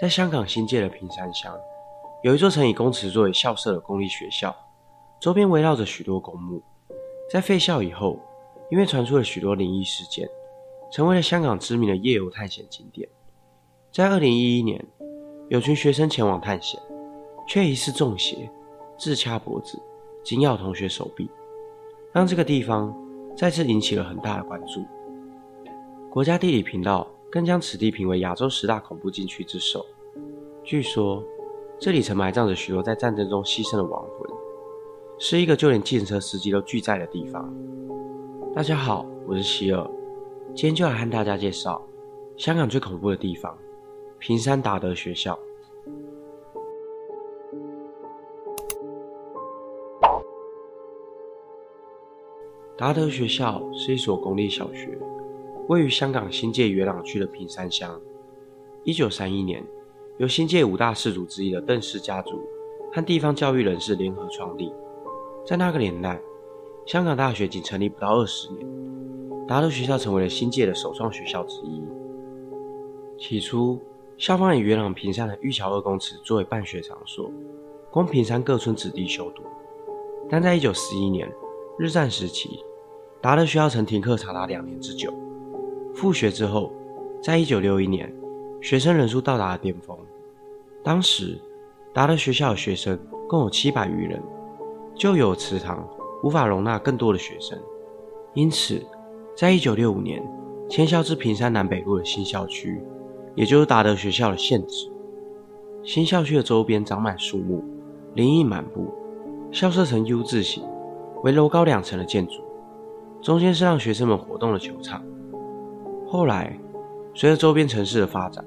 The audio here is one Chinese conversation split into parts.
在香港新界的平山乡，有一座曾以公祠作为校舍的公立学校，周边围绕着许多公墓。在废校以后，因为传出了许多灵异事件，成为了香港知名的夜游探险景点。在二零一一年，有群学生前往探险，却疑似中邪，自掐脖子，紧咬同学手臂，让这个地方再次引起了很大的关注。国家地理频道更将此地评为亚洲十大恐怖禁区之首。据说，这里曾埋葬着许多在战争中牺牲的亡魂，是一个就连计程车司机都拒载的地方。大家好，我是希尔，今天就来和大家介绍香港最恐怖的地方。平山达德学校。达德学校是一所公立小学，位于香港新界元朗区的平山乡。一九三一年，由新界五大氏族之一的邓氏家族和地方教育人士联合创立。在那个年代，香港大学仅成立不到二十年，达德学校成为了新界的首创学校之一。起初，校方以元朗坪山的玉桥二公祠作为办学场所，供坪山各村子弟修读。但在一九四一年日战时期，达德学校曾停课长达两年之久。复学之后，在一九六一年，学生人数到达了巅峰。当时，达德学校的学生共有七百余人，旧有祠堂无法容纳更多的学生，因此，在一九六五年迁校至平山南北路的新校区。也就是达德学校的现址。新校区的周边长满树木，林荫满布。校舍呈 U 字形，为楼高两层的建筑，中间是让学生们活动的球场。后来，随着周边城市的发展，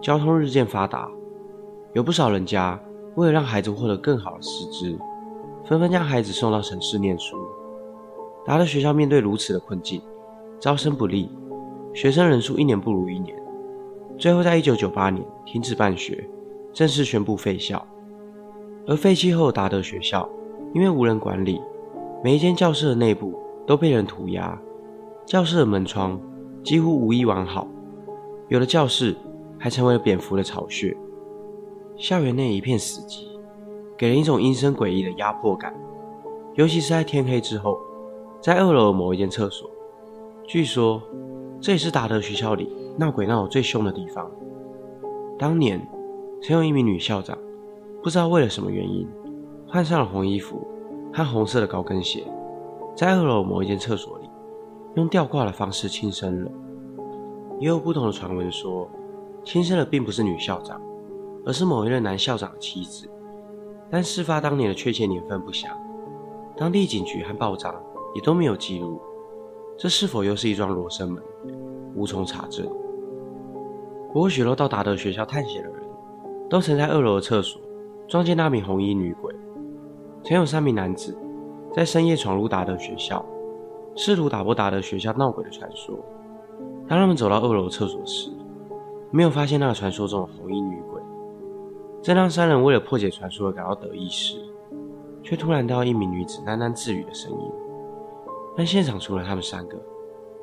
交通日渐发达，有不少人家为了让孩子获得更好的师资，纷纷将孩子送到城市念书。达德学校面对如此的困境，招生不利，学生人数一年不如一年。最后，在一九九八年停止办学，正式宣布废校。而废弃后的达德学校，因为无人管理，每一间教室的内部都被人涂鸦，教室的门窗几乎无一完好，有的教室还成为了蝙蝠的巢穴。校园内一片死寂，给人一种阴森诡异的压迫感。尤其是在天黑之后，在二楼的某一间厕所，据说这也是达德学校里。闹鬼闹得最凶的地方。当年曾有一名女校长，不知道为了什么原因，换上了红衣服和红色的高跟鞋，在二楼某一间厕所里，用吊挂的方式轻生了。也有不同的传闻说，轻生的并不是女校长，而是某一任男校长的妻子。但事发当年的确切年份不详，当地警局和报章也都没有记录。这是否又是一桩罗生门？无从查证。不过，许多到达德学校探险的人，都曾在二楼的厕所撞见那名红衣女鬼。曾有三名男子在深夜闯入达德学校，试图打破达德学校闹鬼的传说。当他们走到二楼厕所时，没有发现那个传说中的红衣女鬼。正当三人为了破解传说而感到得意时，却突然听到一名女子喃喃自语的声音。但现场除了他们三个，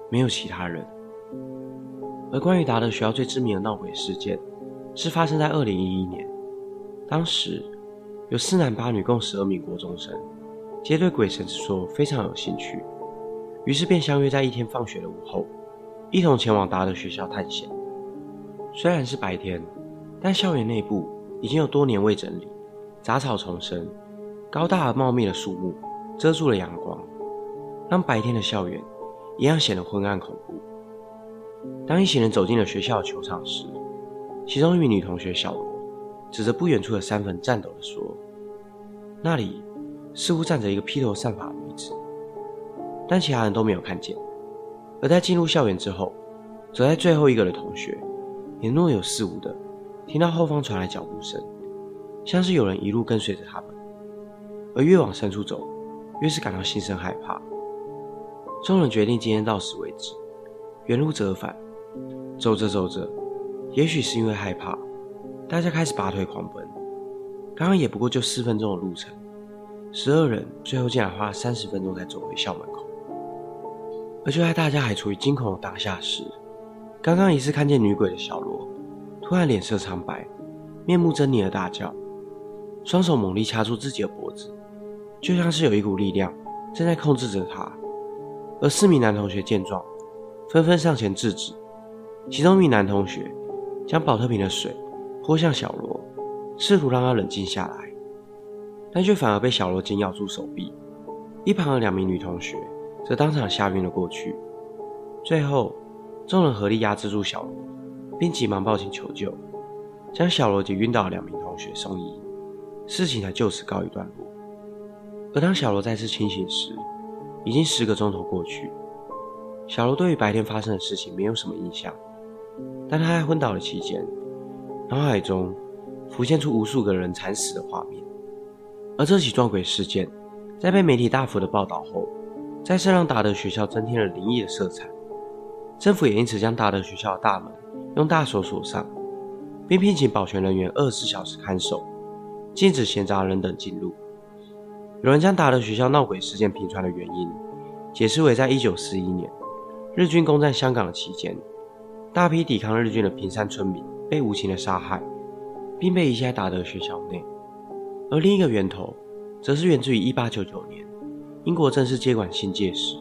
没有其他人。而关于达德学校最知名的闹鬼事件，是发生在二零一一年。当时有四男八女共十二名国中生，皆对鬼神之说非常有兴趣，于是便相约在一天放学的午后，一同前往达德学校探险。虽然是白天，但校园内部已经有多年未整理，杂草丛生，高大而茂密的树木遮住了阳光，让白天的校园一样显得昏暗恐怖。当一行人走进了学校的球场时，其中一名女同学小罗指着不远处的山坟，颤抖地说：“那里似乎站着一个披头散发的。”但其他人都没有看见。而在进入校园之后，走在最后一个的同学也若有似无的听到后方传来脚步声，像是有人一路跟随着他们。而越往深处走，越是感到心生害怕。众人决定今天到此为止。原路折返，走着走着，也许是因为害怕，大家开始拔腿狂奔。刚刚也不过就四分钟的路程，十二人最后竟然花了三十分钟才走回校门口。而就在大家还处于惊恐的当下时，刚刚疑似看见女鬼的小罗，突然脸色苍白，面目狰狞的大叫，双手猛力掐住自己的脖子，就像是有一股力量正在控制着他。而四名男同学见状，纷纷上前制止。其中一名男同学将保特瓶的水泼向小罗，试图让他冷静下来，但却反而被小罗紧咬住手臂。一旁的两名女同学则当场吓晕了过去。最后，众人合力压制住小罗，并急忙报警求救，将小罗及晕倒的两名同学送医，事情才就此告一段落。而当小罗再次清醒时，已经十个钟头过去。小罗对于白天发生的事情没有什么印象，但他在昏倒的期间，脑海中浮现出无数个人惨死的画面。而这起撞鬼事件，在被媒体大幅的报道后，再次让达德学校增添了灵异的色彩。政府也因此将达德学校的大门用大锁锁上，并聘请保全人员二十四小时看守，禁止闲杂人等进入。有人将达德学校闹鬼事件频传的原因，解释为在1941年日军攻占香港的期间，大批抵抗日军的平山村民被无情的杀害，并被遗弃在达德学校内。而另一个源头，则是源自于1899年英国正式接管新界时，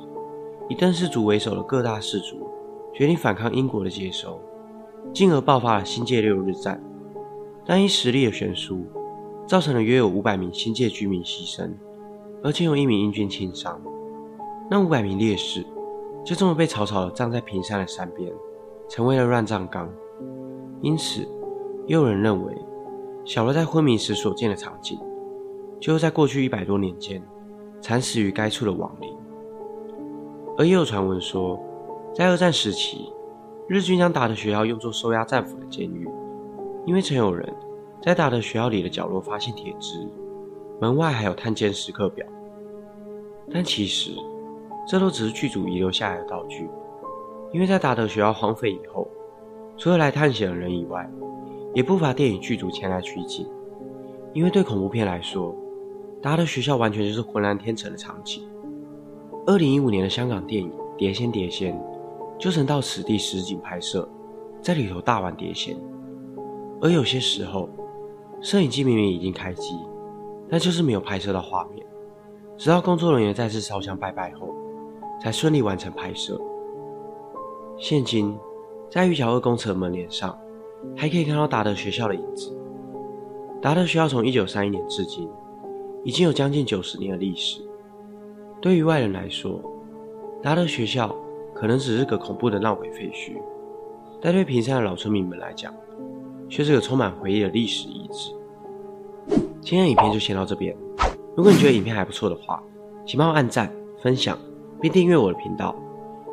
以邓氏族为首的各大氏族决定反抗英国的接收，进而爆发了新界六日战。但因实力的悬殊，造成了约有500名新界居民牺牲。而且有一名英军轻伤，那五百名烈士就这么被草草的葬在平山的山边，成为了乱葬岗。因此，也有人认为，小罗在昏迷时所见的场景，就是在过去一百多年间惨死于该处的亡灵。而也有传闻说，在二战时期，日军将打的学校用作收押战俘的监狱，因为曾有人在打的学校里的角落发现铁枝。门外还有探监时刻表，但其实这都只是剧组遗留下来的道具。因为在达德学校荒废以后，除了来探险的人以外，也不乏电影剧组前来取景。因为对恐怖片来说，达德学校完全就是浑然天成的场景。二零一五年的香港电影《碟仙碟仙》就曾到此地实景拍摄，在里头大玩碟仙。而有些时候，摄影机明明已经开机。但就是没有拍摄到画面，直到工作人员再次烧香拜拜后，才顺利完成拍摄。现今，在玉桥二公厕门帘上，还可以看到达德学校的影子。达德学校从一九三一年至今，已经有将近九十年的历史。对于外人来说，达德学校可能只是个恐怖的闹鬼废墟，但对平山的老村民们来讲，却是个充满回忆的历史遗址。今天的影片就先到这边。如果你觉得影片还不错的话，请帮我按赞、分享，并订阅我的频道。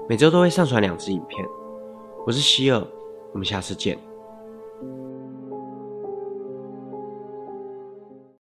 每周都会上传两支影片。我是希尔，我们下次见。